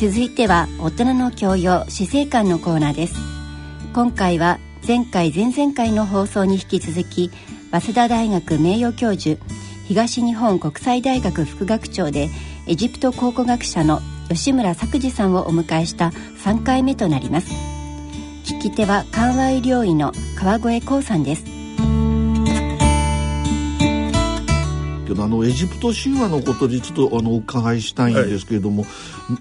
続いては大人の教養死生観のコーナーです。今回は前回前々回の放送に引き続き早稲田大学名誉教授東日本国際大学副学長でエジプト考古学者の吉村作治さんをお迎えした3回目となります。聞き手は緩和医療医の川越光さんです。けどあのエジプト神話のことでちょっとあのお伺いしたいんですけれども、はい、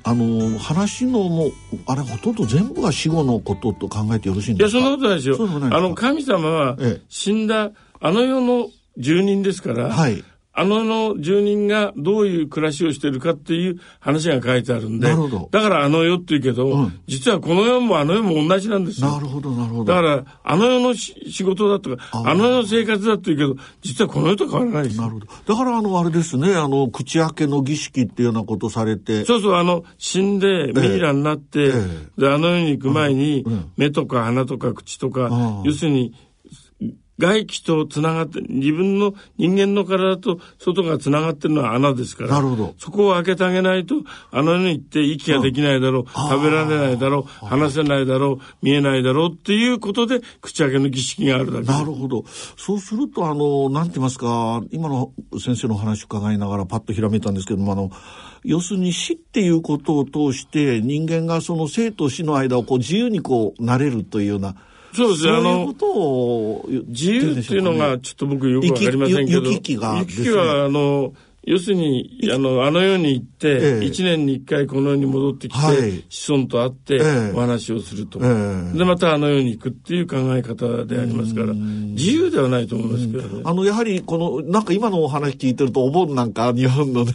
あの話のもあれほとんど全部が死後のことと考えてよろしいんですか？いやそんなことないですよ。あの神様は死んだあの世の住人ですから、はい、あのの住人がどういう暮らしをしてるかっていう話が書いてあるんで、だからあの世って言うけど、うん、実はこの世もあの世も同じなんですよ。なるほど、なるほど。だから、あの世の仕事だとか、あの世の生活だって言うけど、実はこの世と変わらないです。なるほど。だからあの、あれですね、あの、口開けの儀式っていうようなことされて。そうそう、あの、死んでミイラになって、ええで、あの世に行く前に、目とか鼻とか口とか、要するに、外気とつながって、自分の人間の体と外がつながってるのは穴ですから。なるほど。そこを開けてあげないと、穴に行って息ができないだろう、食べられないだろう、話せないだろう、見えないだろうっていうことで、口開けの儀式があるだけなるほど。そうすると、あの、なんて言いますか、今の先生の話を伺いながらパッとひらめいたんですけども、あの、要するに死っていうことを通して人間がその生と死の間をこう自由にこうなれるというようなそうですね。あの、自由っていうのがちょっと僕よくわかりませんけど。行き来が、行き来は、あの、要するに、あの、あの世に行って、一、年に一回この世に戻ってきて、子孫と会って、お話をすると、で、またあの世に行くっていう考え方でありますから、自由ではないと思いますけどね。あの、やはり、この、なんか今のお話聞いてると、お盆なんか、日本のね。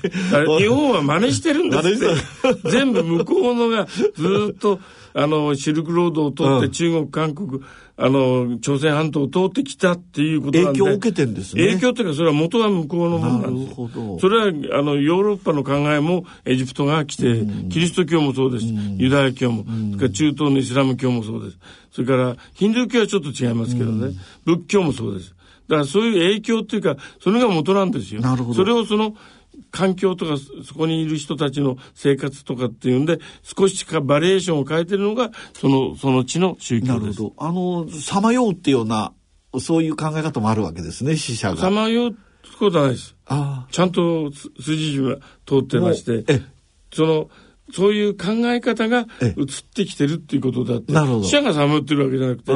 日本は真似してるんですって。全部向こうのが、ずっと、あの、シルクロードを通って、中国、韓国、あの、朝鮮半島を通ってきたっていうことなんで。影響を受けてんですね。影響っていうか、それは元は向こうのものなんです。なるほど。それは、あの、ヨーロッパの考えもエジプトが来て、うん、キリスト教もそうです。うん、ユダヤ教も、うん、それから中東のイスラム教もそうです。それから、ヒンドゥー教はちょっと違いますけどね。仏教もそうです。だからそういう影響っていうか、それが元なんですよ。なるほど。それをその、環境とかそこにいる人たちの生活とかっていうんで少しかバリエーションを変えてるのがそのその地の宗教です。なるほど。あのさまようっていうようなそういう考え方もあるわけですね死者が。さまようことはないです。あちゃんと筋順は通ってましてそのそういう考え方が移ってきてるっていうことだって死者がさまよってるわけじゃなくて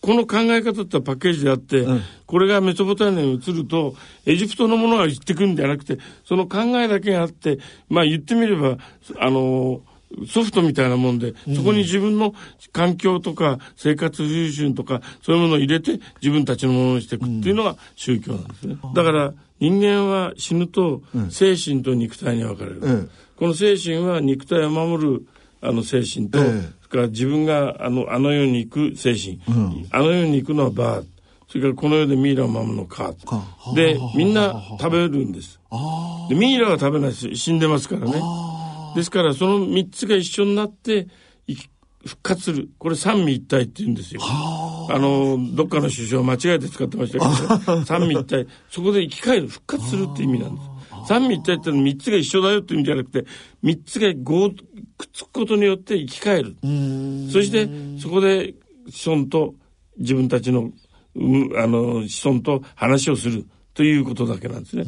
この考え方ってパッケージであって、うん、これがメソポタミアに移ると、エジプトのものが言ってくるんじゃなくて、その考えだけがあって、まあ言ってみれば、あの、ソフトみたいなもんで、そこに自分の環境とか生活風習とか、そういうものを入れて自分たちのものにしていくっていうのが宗教なんですね。だから人間は死ぬと精神と肉体に分かれる。うん、この精神は肉体を守るあの精神と、から自分があのあの世に行く精神、うん、あの世に行くのはバー。それからこの世でミイラを守るのか。でみんな食べるんです。でミイラは食べないし死んでますからね。ですからその3つが一緒になって復活する。これ三位一体って言うんですよ。あ。のどっかの首相間違えて使ってましたけど。三位一体。そこで生き返る。復活するって意味なんです。三位一体ってのは3つが一緒だよって意味じゃなくて3つがくっつくことによって生き返る。そしてそこで子孫と自分たちの,、うん、あの子孫と話をする。ということだけなんですね。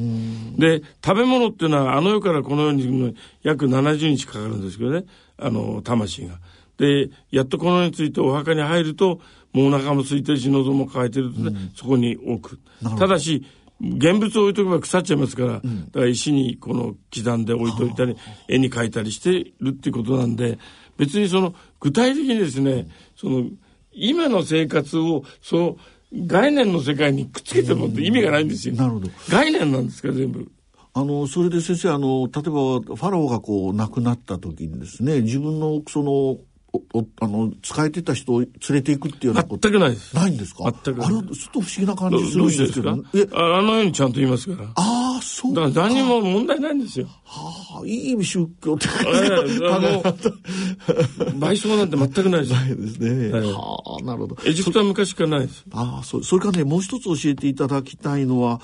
で食べ物っていうのはあの世からこの世に約70日かかるんですけどね。あの魂が。でやっとこの世についてお墓に入るともうお腹も空いてるし喉も渇いてるとね、そこに置く。ただし現物を置いとけば腐っちゃいますから、うん、だから石にこの刻んで置いといたり、絵に描いたりしてるっていうことなんで、別にその具体的にですね、その今の生活をその概念の世界にくっつけてもって意味がないんですよ。なるほど。概念なんですか全部。あのそれで先生あの例えばファラオがこう亡くなった時にですね自分のそのおあの使えてた人を連れていくっていうようなこと全くないですないんですか？全くあれちょっと不思議な感じするんですけどえあのようにちゃんと言いますからあああ、そうだから何も問題ないんですよ。はあ、いい意味宗教って感じで。あの、賠償なんて全くないです。ないですね。はい、はあ、なるほど。エジプトは昔からないです。ああ、そう。それからね、もう一つ教えていただきたいのは、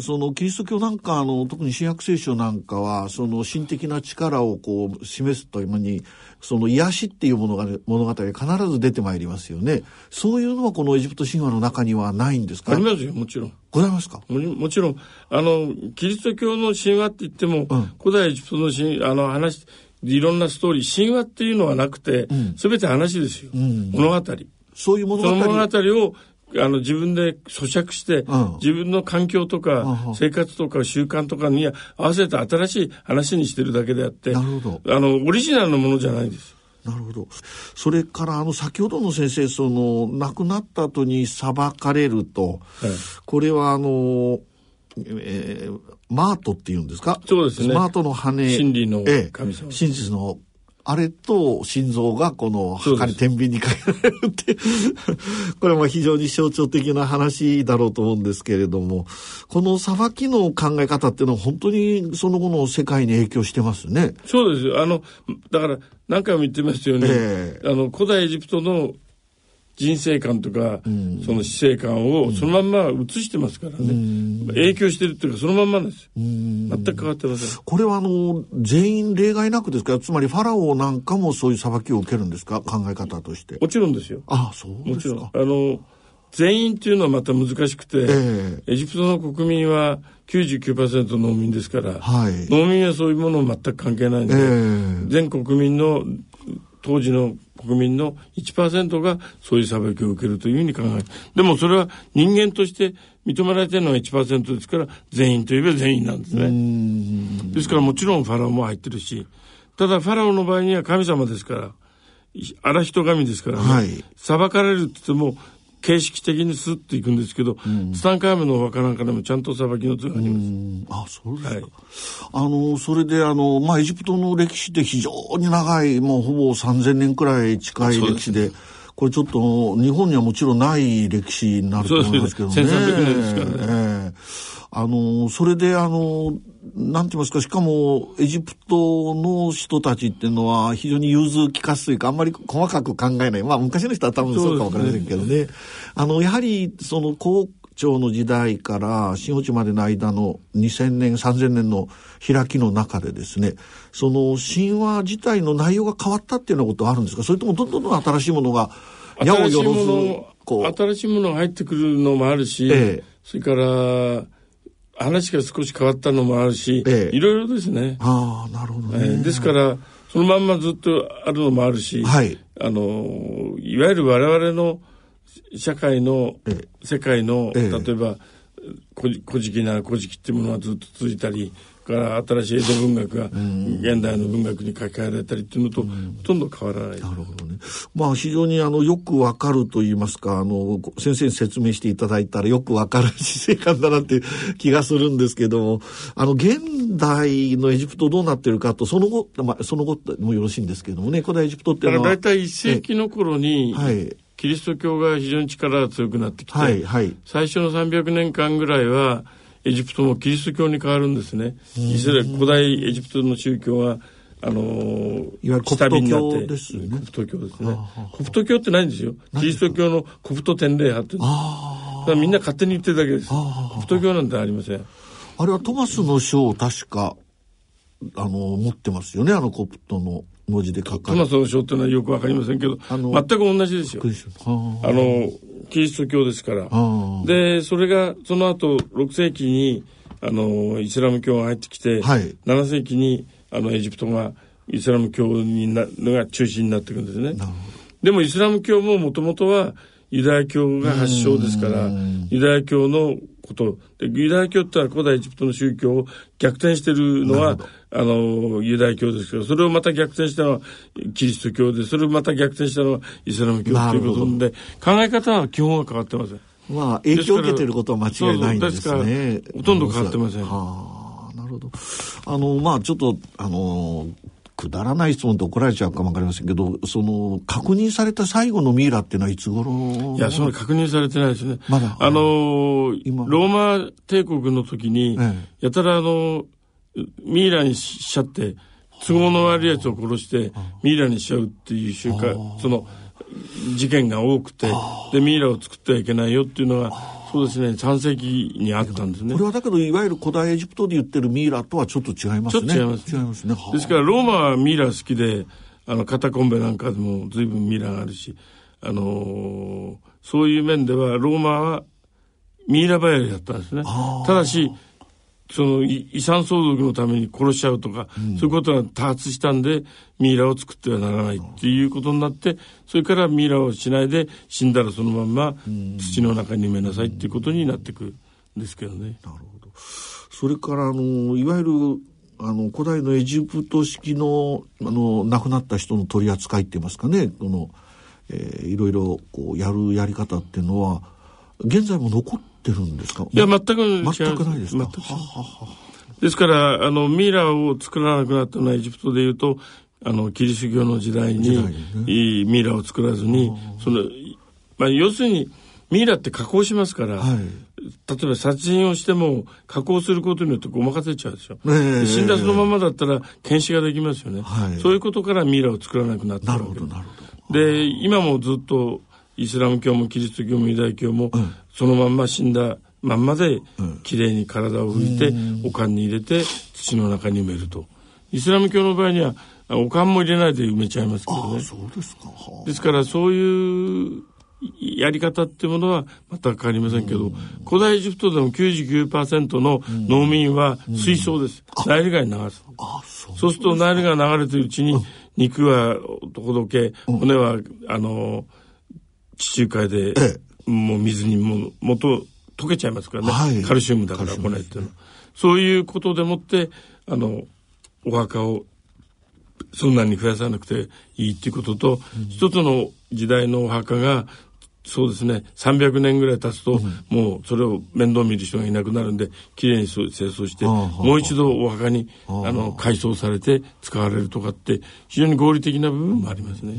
そのキリスト教なんか、あの、特に新約聖書なんかは、その神的な力をこう、示すというに、その癒しっていうものが、ね、物語が必ず出てまいりますよね。そういうのはこのエジプト神話の中にはないんですか？ありますよ、もちろん。ございますか？ももちろん、あの、キリスト教の神話って言っても、うん、古代エジプトの神あの話、いろんなストーリー、神話っていうのはなくて、す、べ、ん、て話ですよ、うん、物語。そういう物語。物語をあの自分で咀嚼して、うん、自分の環境とか、生活とか習慣とかに合わせた新しい話にしてるだけであって、なるほどあのオリジナルのものじゃないです。なるほど。それから、あの、先ほどの先生、その、亡くなった後に裁かれると、はい、これは、あの、えー、マートっていうんですか？そうですね。マートの羽。真理の神様。ええ、真実のあれと心臓がこの墓に天秤にかけられるって これも非常に象徴的な話だろうと思うんですけれども、この裁きの考え方っていうのは本当にその後の世界に影響してますね。そうですよ。あの、だから何回も言ってますよね。えー、あの、古代エジプトの人生観とか、うん、その死生観をそのまんま移してますからね、うん、影響してるっていうかそのまんまです、うん、全く変わってません。これはあの全員例外なくですか？つまりファラオなんかもそういう裁きを受けるんですか？考え方として。もちろんですよ。ああそうもちろん。あの全員っていうのはまた難しくて、えー、エジプトの国民は99%農民ですから、はい、農民はそういうもの全く関係ないんで、えー、全国民の当時の国民の1%がそういう裁きを受けるというふうに考える。でもそれは人間として認められてるのは1%ですから、全員といえば全員なんですね。ですからもちろんファラオも入ってるし、ただファラオの場合には神様ですから、荒人神ですからね、はい、裁かれるって言っても、形式的にスッといくんですけど、うん、ツタンカーメンのお墓なんかでもちゃんと裁きの図があります。あ、そうですか。はい、あの、それであの、まあ、エジプトの歴史って非常に長い、もうほぼ3000年くらい近い歴史で、これちょっと日本にはもちろんない歴史になると思いますけどね。1300年ですからね。えー、あの、それであの、なんて言いますか、しかも、エジプトの人たちっていうのは、非常に融通きかすというか、あんまり細かく考えない。まあ、昔の人は多分そうかもわかりませんけどね。ねあの、やはり、その、皇朝の時代から新落ちまでの間の2000年、3000年の開きの中でですね、その神話自体の内容が変わったっていうようなことはあるんですか？それともどんどんどん新しいものが、矢をよろず、こう。新しいものが入ってくるのもあるし、ええ、それから、話が少し変わったのもあるし、ええ、いろいろですね。ああ、なるほどね、えー、ですから、そのまんまずっとあるのもあるし、はい、あの、いわゆる我々の社会の、ええ、世界の、例えば、古事記なら古事記っていうものがずっと続いたり、から新しい江戸文学が現代の文学に書き換えられたりっていうのと、ほとんど変わらない。なるほどね。まあ非常にあのよくわかると言いますか、あの先生に説明していただいたらよくわかる死生観だなって気がするんですけども、あの現代のエジプトどうなってるかと、その後、まあその後もよろしいんですけどもね、古代エジプトっていうのは。大体1世紀の頃に、はい。キリスト教が非常に力が強くなってきて、はいはい、最初の300年間ぐらいはエジプトもキリスト教に変わるんですね。イスラエル古代エジプトの宗教はあのー、いわゆるコプト教ですね。コプト教ですね。コプト教ってないんですよ。キリスト教のコプト天礼派ってだからみんな勝手に言ってるだけです。コプト教なんてありません。あれはトマスの書を確か、あの、持ってますよね、あのコプトの文字で書かれトマスの書っていうのはよくわかりませんけど、あの全く同じですよ。あの、キリスト教ですから。で、それが、その後、6世紀に、あの、イスラム教が入ってきて、はい、7世紀に、あの、エジプトが、イスラム教になのが中心になっていくんですね。でも、イスラム教ももともとは、ユダヤ教が発祥ですから、ユダヤ教のこと。で、ユダヤ教ってのは古代エジプトの宗教を逆転してるのは、あの、ユダヤ教ですけど、それをまた逆転したのはキリスト教で、それをまた逆転したのはイスラム教ということで、考え方は基本は変わってません。まあ、影響を受けてることは間違いないんですね。ほとんど変わってません。はあ、なるほど。あの、まあ、ちょっと、あの、くだらない質問って怒られちゃうかもわかりませんけど、その、確認された最後のミイラっていうのはいつ頃？いや、それ確認されてないですね。まだ。あのローマ帝国の時に、ええ、やたらあの、ミイラにしちゃって、都合の悪いやつを殺して、ミイラにしちゃうっていう習慣、その、事件が多くて、で、ミイラを作ってはいけないよっていうのが、そうですね、3世紀にあったんですね。これはだけど、いわゆる古代エジプトで言ってるミイラとはちょっと違いますね。ちょっと違います。違いますね。ですから、ローマはミイラ好きで、あの、カタコンベなんかでも随分ミイラがあるし、あのー、そういう面では、ローマはミイラバヤりだったんですね。ただし、その遺産相続のために殺しちゃうとか、うん、そういうことが多発したんで、ミイラを作ってはならないっていうことになって、それからミイラをしないで死んだらそのまんま土の中に埋めなさいっていうことになってくるんですけどね。なるほど。それからあのいわゆるあの古代のエジプト式のあの亡くなった人の取り扱いって言いますかね、この、えー、いろいろこうやるやり方っていうのは現在も残ってるんですか？いや、全く違全くないですか？ですから、あの、ミイラを作らなくなったのはエジプトでいうと、あの、キリスト教の時代に、ね、ミイラを作らずに、その、まあ、要するに、ミイラって加工しますから、はい、例えば殺人をしても加工することによってごまかせちゃうでしょ。えー、死んだそのままだったら検視ができますよね、はい、そういうことからミイラを作らなくなったなるほど、なるほど。で、今もずっとイスラム教もキリスト教もユダヤ教も、そのまんま死んだまんまで、きれいに体を拭いて、お棺に入れて、土の中に埋めると。イスラム教の場合には、お棺も入れないで埋めちゃいますけどね。そうですか。ですから、そういうやり方っていうものは全く変わりませんけど、古代エジプトでも99%の農民は水槽です。ナイル川に流す。そうするとナイル川流れてるうちに、肉はほどけ、骨は、あの、地中海で、もう水にも元溶けちゃいますからね、はい、カルシウムだから骨っていうの。は。そういうことでもって、あの、お墓をそんなに増やさなくていいっていうことと、うん、一つの時代のお墓が、そうですね、300年ぐらい経つと、うん、もうそれを面倒見る人がいなくなるんで、きれいに清掃して、もう一度お墓に、あの、改装されて使われるとかって、非常に合理的な部分もありますね。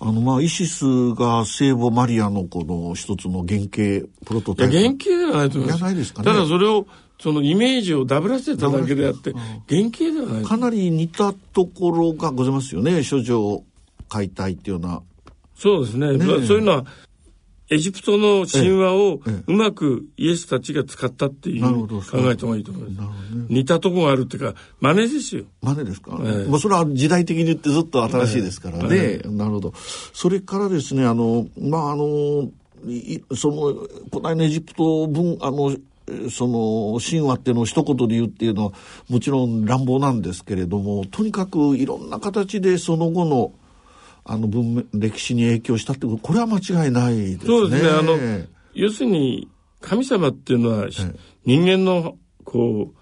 あの、まあ、イシスが聖母マリアのこの一つの原型、プロトタイプ。原型ではないと思います。じゃないですかね。ただそれを、そのイメージをダブらせただけであって、原型ではない。かなり似たところがございますよね。処女解体っていうような。そうですね。ねそういうのは、エジプトの神話をうまくイエスたちが使ったっていう考えた方がいいと思います。ね、似たとこがあるっていうか、真似ですよ。真似ですか、ええ、まあそれは時代的に言ってずっと新しいですからね。ええ、なるほど。それからですね、あの、まああの、その古代のエジプト文、あの、その神話っていうのを一言で言うっていうのはもちろん乱暴なんですけれどもとにかくいろんな形でその後のあの文明歴史に影響したってことこれは間違いないですね。そうですね。あの要するに神様っていうのは、人間のこう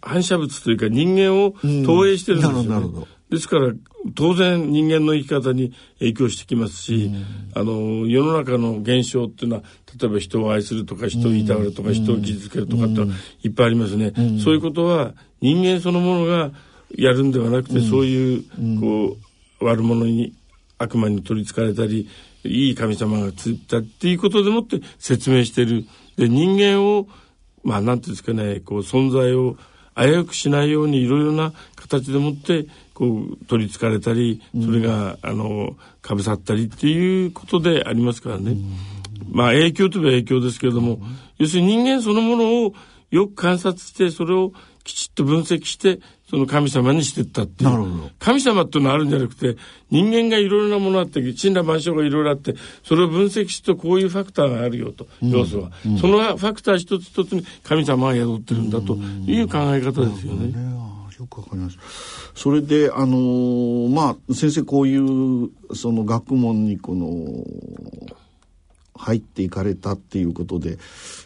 反射物というか人間を投影してるんですよ、ね、なるほどですから当然人間の生き方に影響してきますし、あの世の中の現象っていうのは例えば人を愛するとか人をいたわるとか、人を傷つけるとかっていっぱいありますね、そういうことは人間そのものがやるんではなくて、そういうこう悪者に悪魔に取りつかれたり、いい神様がついたっていうことでもって説明してる。で、人間を、まあ、なんていうんですかね、こう、存在を危うくしないようにいろいろな形でもって、こう、取りつかれたり、それが、あの、かぶさったりっていうことでありますからね。まあ、影響といえば影響ですけれども、要するに人間そのものをよく観察して、それをきちっと分析して、その神様にしてったっていう。神様っていうのはあるんじゃなくて、人間がいろいろなものあって、神羅万象がいろいろあって、それを分析してこういうファクターがあるよと、要素は。うんうん、そのファクター一つ一つに神様が宿ってるんだという考え方ですよね。よくわかります。それで、あのー、まあ、先生こういう、その学問にこの、入っていかれたっていうことで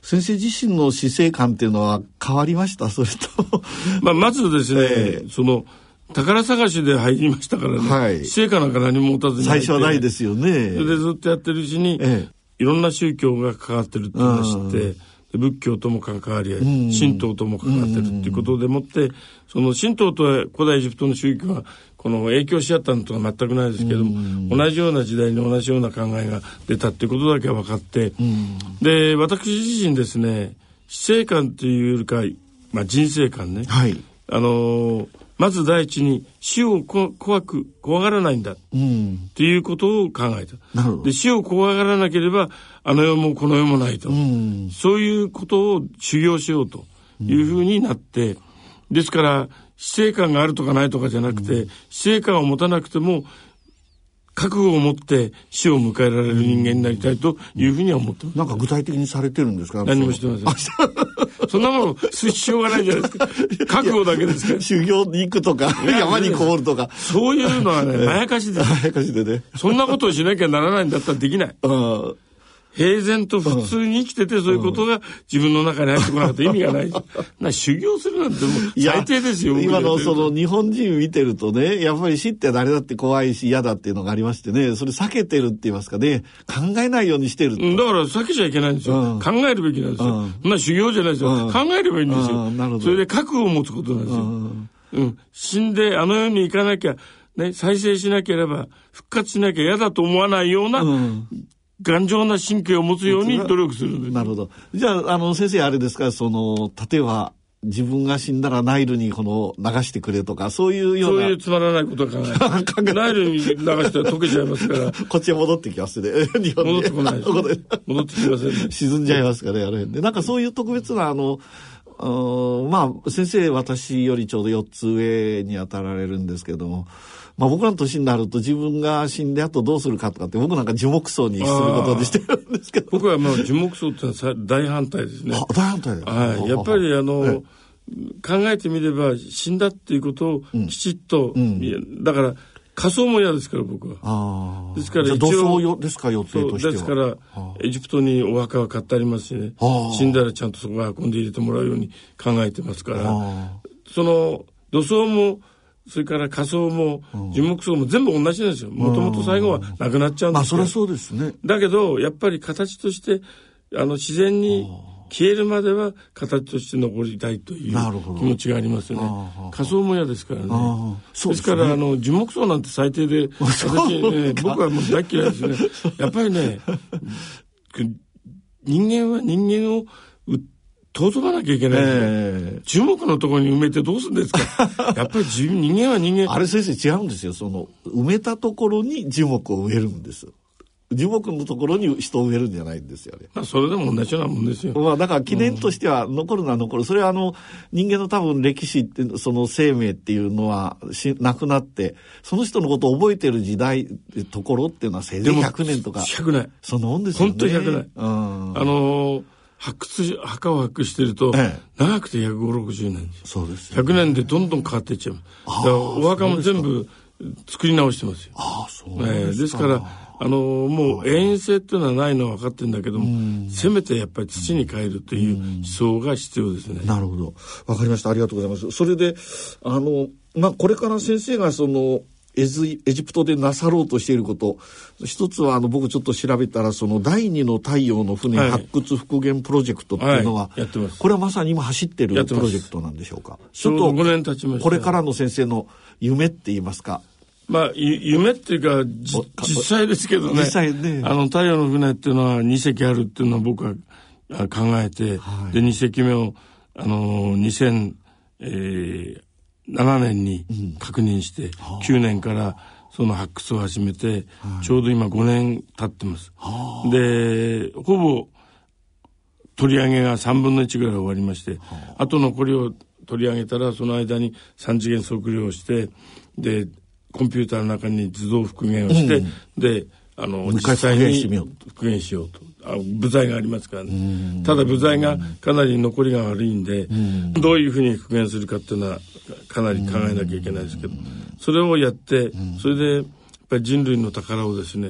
先生自身の死生観っていうのは変わりました？それとまあまずですね、えー、その宝探しで入りましたからね、はい、死生観なんか何も持たずに最初はないですよね。それでずっとやってるうちに、えー、いろんな宗教が関わってるっていうのを知って仏教とも関わり合い、神道とも関わってるっていうことでもって、その神道と古代エジプトの宗教は、この影響し合ったのとは全くないですけども、同じような時代に同じような考えが出たっていうことだけは分かって、で、私自身ですね、死生観っていうよりか、まあ、人生観ね。はい。あのー、まず第一に死を怖く、怖がらないんだ。うん。っていうことを考えた。なるほど。で、死を怖がらなければ、あの世もこの世もないと。うん。そういうことを修行しようというふうになって、ですから、死生観があるとかないとかじゃなくて、死生観を持たなくても、覚悟を持って死を迎えられる人間になりたいというふうには思ってます。なんか具体的にされてるんですか？何もしてません。そんなもの、推しようがないじゃないですか。覚悟だけですから。修行に行くとか、山にこもるとか。そういうのはね、まやかしです。ま やかしでね。そんなことをしなきゃならないんだったらできない。平然と普通に生きてて、そういうことが自分の中に入ってこなかった意味がない。な修行するなんてもう最低ですよ。今のその日本人見てるとね、やっぱり死って誰だって怖いし嫌だっていうのがありましてね、それ避けてるって言いますかね、考えないようにしてる。だから避けちゃいけないんですよ。うん、考えるべきなんですよ。うん、な修行じゃないですよ、うん、考えればいいんですよ。なるほど。それで覚悟を持つことなんですよ。うん。死んであの世に行かなきゃ、ね、再生しなければ、復活しなきゃ嫌だと思わないような、頑丈な神経を持つように努力するんです。なるほど。じゃあ、あの、先生あれですか、その、例えば、自分が死んだらナイルにこの流してくれとか、そういうような。そういうつまらないことは考え ナイルに流したら溶けちゃいますから。こっちへ戻ってきますね。日本戻ってこない戻ってきませんね。沈んじゃいますかね、あれ。で、なんかそういう特別な、あの、まあ、先生、私よりちょうど4つ上に当たられるんですけども、まあ僕らの年になると自分が死んであとどうするかとかって僕なんか樹木葬にすることにしてるんですけど。僕はまあ樹木葬ってのは大反対ですね。大反対はい。やっぱりあの、考えてみれば死んだっていうことをきちっと、うん、だから仮装も嫌ですから僕は。ですから一応。土ですか予定としてですから、エジプトにお墓は買ってありますしね。死んだらちゃんとそこへ運んで入れてもらうように考えてますから、その土葬もそれから仮想も樹木葬も全部同じなんですよ。もともと最後はなくなっちゃうんですよ。まあそりゃそうですね。だけど、やっぱり形として、あの自然に消えるまでは形として残りたいという気持ちがありますよね。仮想も嫌ですからね。ですですから、あの、樹木葬なんて最低で、私、ね、僕はもう大嫌いですね。やっぱりね、人間は人間を尊ばなきゃいけないですえー、樹木のところに埋めてどうするんですか？やっぱり人間は人間。あれ先生違うんですよ。その、埋めたところに樹木を植えるんです。樹木のところに人を植えるんじゃないんですよね。まあ、それでも同じようなもんですよ。まあ、だから記念としては残るのは残る。それはあの、人間の多分歴史って、その生命っていうのはしなくなって、その人のことを覚えてる時代、ところっていうのはせいぜい100年とか。100年。そんなもんですよね。本当に100年。うん。あのー発掘、墓を発掘してると、ええ、長くて1 5 60年そうです、ね。100年でどんどん変わっていっちゃう。だからお墓も全部作り直してますよ。ああ、そうですか。えー、ですから、あのもう永遠性っていうのはないのは分かってるんだけども、せめてやっぱり土に変えるという思想が必要ですね。なるほど。わかりました。ありがとうございます。それで、あの、まあ、これから先生がその、エジエジプトでなさろうとしていること。一つはあの僕ちょっと調べたらその第二の太陽の船発掘復元プロジェクトっていうのは、はい。はい、これはまさに今走ってるプロジェクトなんでしょうか？ちょっと5年経ちました。これからの先生の夢って言いますか？まあ、夢っていうか、実際ですけどね。実際ね。あの、太陽の船っていうのは2隻あるっていうのは僕は考えて、はい、で、2隻目を、あの、2000、えー、7年に確認して、うん、9年からその発掘を始めて、ちょうど今5年経ってます。で、ほぼ取り上げが3分の1ぐらい終わりまして、あ。と残りを取り上げたら、その間に3次元測量をして、で、コンピューターの中に図像復元をして、うん、で、あの、実際に復元しようと。あ部材がありますからね。ただ部材がかなり残りが悪いんで、どういうふうに復元するかっていうのはかなり考えなきゃいけないですけど、それをやって、それで、やっぱり人類の宝をですね、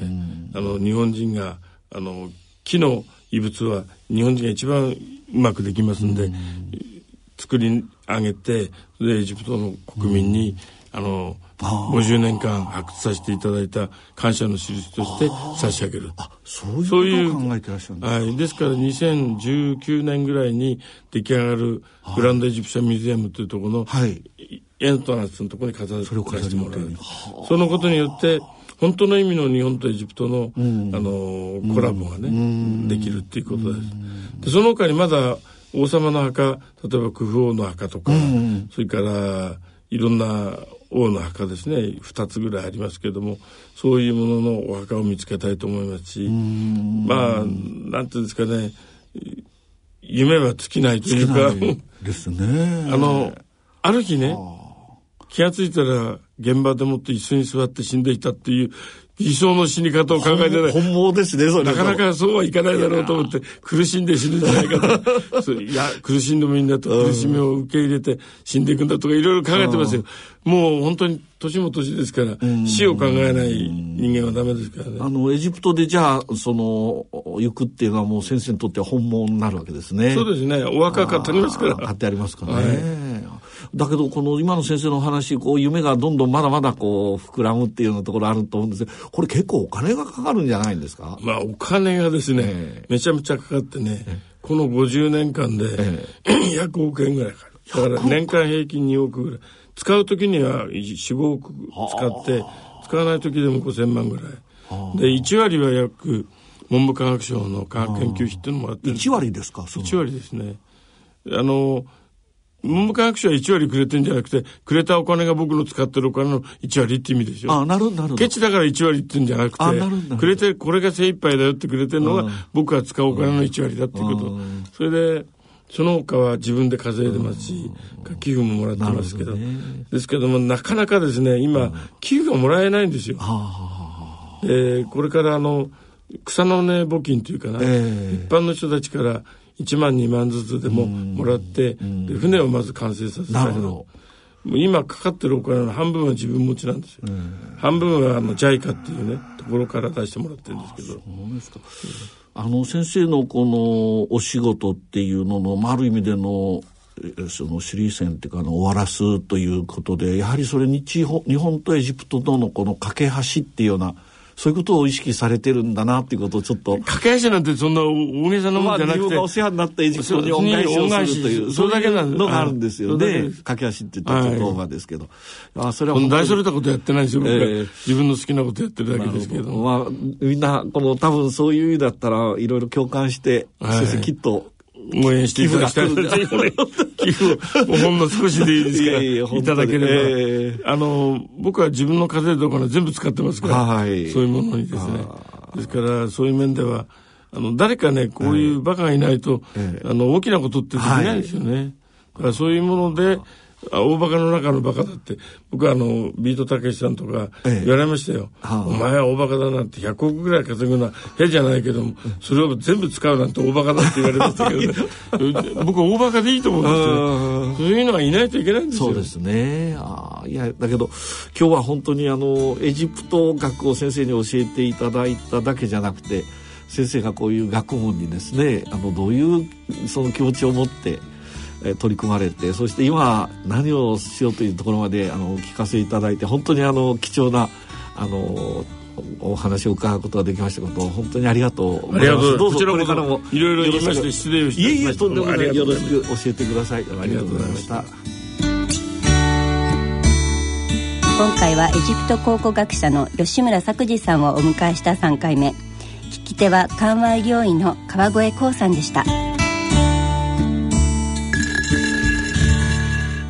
あの、日本人が、あの、木の遺物は日本人が一番うまくできますんで、作り上げて、で、エジプトの国民に、あの、50年間発掘させていただいた感謝の印として差し上げる。あそういうことを考えてらっしゃるんですか、はい。ですから2019年ぐらいに出来上がるグランドエジプシャンミュージアムというところの、はい、エントランスのところに飾らせてもらう。そのことによって、本当の意味の日本とエジプトの、うん、あのコラボがね、うん、できるっていうことです。でその他にまだ王様の墓例えばクフ王の墓とか、うん、それからいろんな王の墓ですね。2つぐらいありますけれどもそういうもののお墓を見つけたいと思いますしまあなんていうんですかね。夢は尽きないというかですね。あのある日ね気が付いたら現場でもって椅子に座って死んでいたっていう理想の死に方を考えてない。本望ですね、それ。なかなかそうはいかないだろうと思って、苦しんで死ぬんじゃないかと。いや、苦しんでもいいんだと、苦しみを受け入れて死んでいくんだとか、いろいろ考えてますよ。もう本当に年も年ですから、死を考えない人間はダメですからね。あの、エジプトでじゃあ、その、行くっていうのはもう先生にとっては本望になるわけですね。そうですね。お墓買ってありますから。買ってありますからね。はいだけど、この今の先生の話、こう、夢がどんどんまだまだこう、膨らむっていうようなところあると思うんですけど、これ結構お金がかかるんじゃないんですか？まあ、お金がですね、えー、めちゃめちゃかかってね、えー、この50年間で、えー、100億円ぐらいかかる。だから年間平均2億ぐらい。使う時には4、5億使って、使わない時でも5000万ぐらい。で、1割は約、文部科学省の科学研究費っていうのもらってる。1割ですか ?1 割ですね。あの、文部科学省は1割くれてんじゃなくて、くれたお金が僕の使ってるお金の1割って意味でしょ。あなるほど、なるほど。ケチだから1割って言うんじゃなくて、あなくれて、これが精一杯だよってくれてるのが、僕が使うお金の1割だっていうこと。それで、その他は自分で稼いでますし、寄付ももらってますけど。ね、ですけども、なかなかですね、今、寄付がもらえないんですよ。で、これからあの、草の根募金というかな、えー、一般の人たちから、1万2万ずつでももらって、で船をまず完成させたいの。今かかってるお金の半分は自分持ちなんですよ。半分はあの JICA っていうね、ところから出してもらってるんですけど。そうですか。あの先生のこのお仕事っていうのの、まあ、ある意味でのそのシリーセンっていうかの終わらすということでやはりそれ日本日本とエジプトとのこの架け橋っていうようなそういうことを意識されてるんだなっていうことをちょっと。駆け足なんてそんな大げさなもんじゃなくて。まあ、お世話になったエジプトに恩返しをするという、それだけのがあるんですよね。駆け足って言った言葉ですけど。あそれは大それたことやってないですよ、えー、自分の好きなことやってるだけですけど。まあ、みんな、この多分そういう意味だったら、いろいろ共感して、先生きっと応援していただきたい。寄付をほんの少しでいいですから、いただければ。あの、僕は自分の稼いだお金全部使ってますから、はい、そういうものにですね。ですから、そういう面では、あの、誰かね、こういうバカがいないと、あの、大きなことってできないですよね。だからそういうもので、大バカの中のバカだって、僕はあの、ビートたけしさんとか言われましたよ。ええ、お前は大バカだなんて100億ぐらい稼ぐのは変じゃないけども、それを全部使うなんて大バカだって言われましたけど、ね、僕は大バカでいいと思うんですよ。そういうのはいないといけないんですよ。そうですね。あいや、だけど、今日は本当にあの、エジプト学を先生に教えていただいただけじゃなくて、先生がこういう学問にですね、あの、どういうその気持ちを持って、取り組まれてそして今何をしようというところまであのお聞かせいただいて本当にあの貴重なあのお話を伺うことができましたこと本当にありがとうございます。どうぞこれからもいろいろ言いまして失礼をしていえいえとんでもない。よろしく教えてください。ありがとうございました。今回はエジプト考古学者の吉村作治さんをお迎えした3回目。聞き手は緩和医療院の川越光さんでした。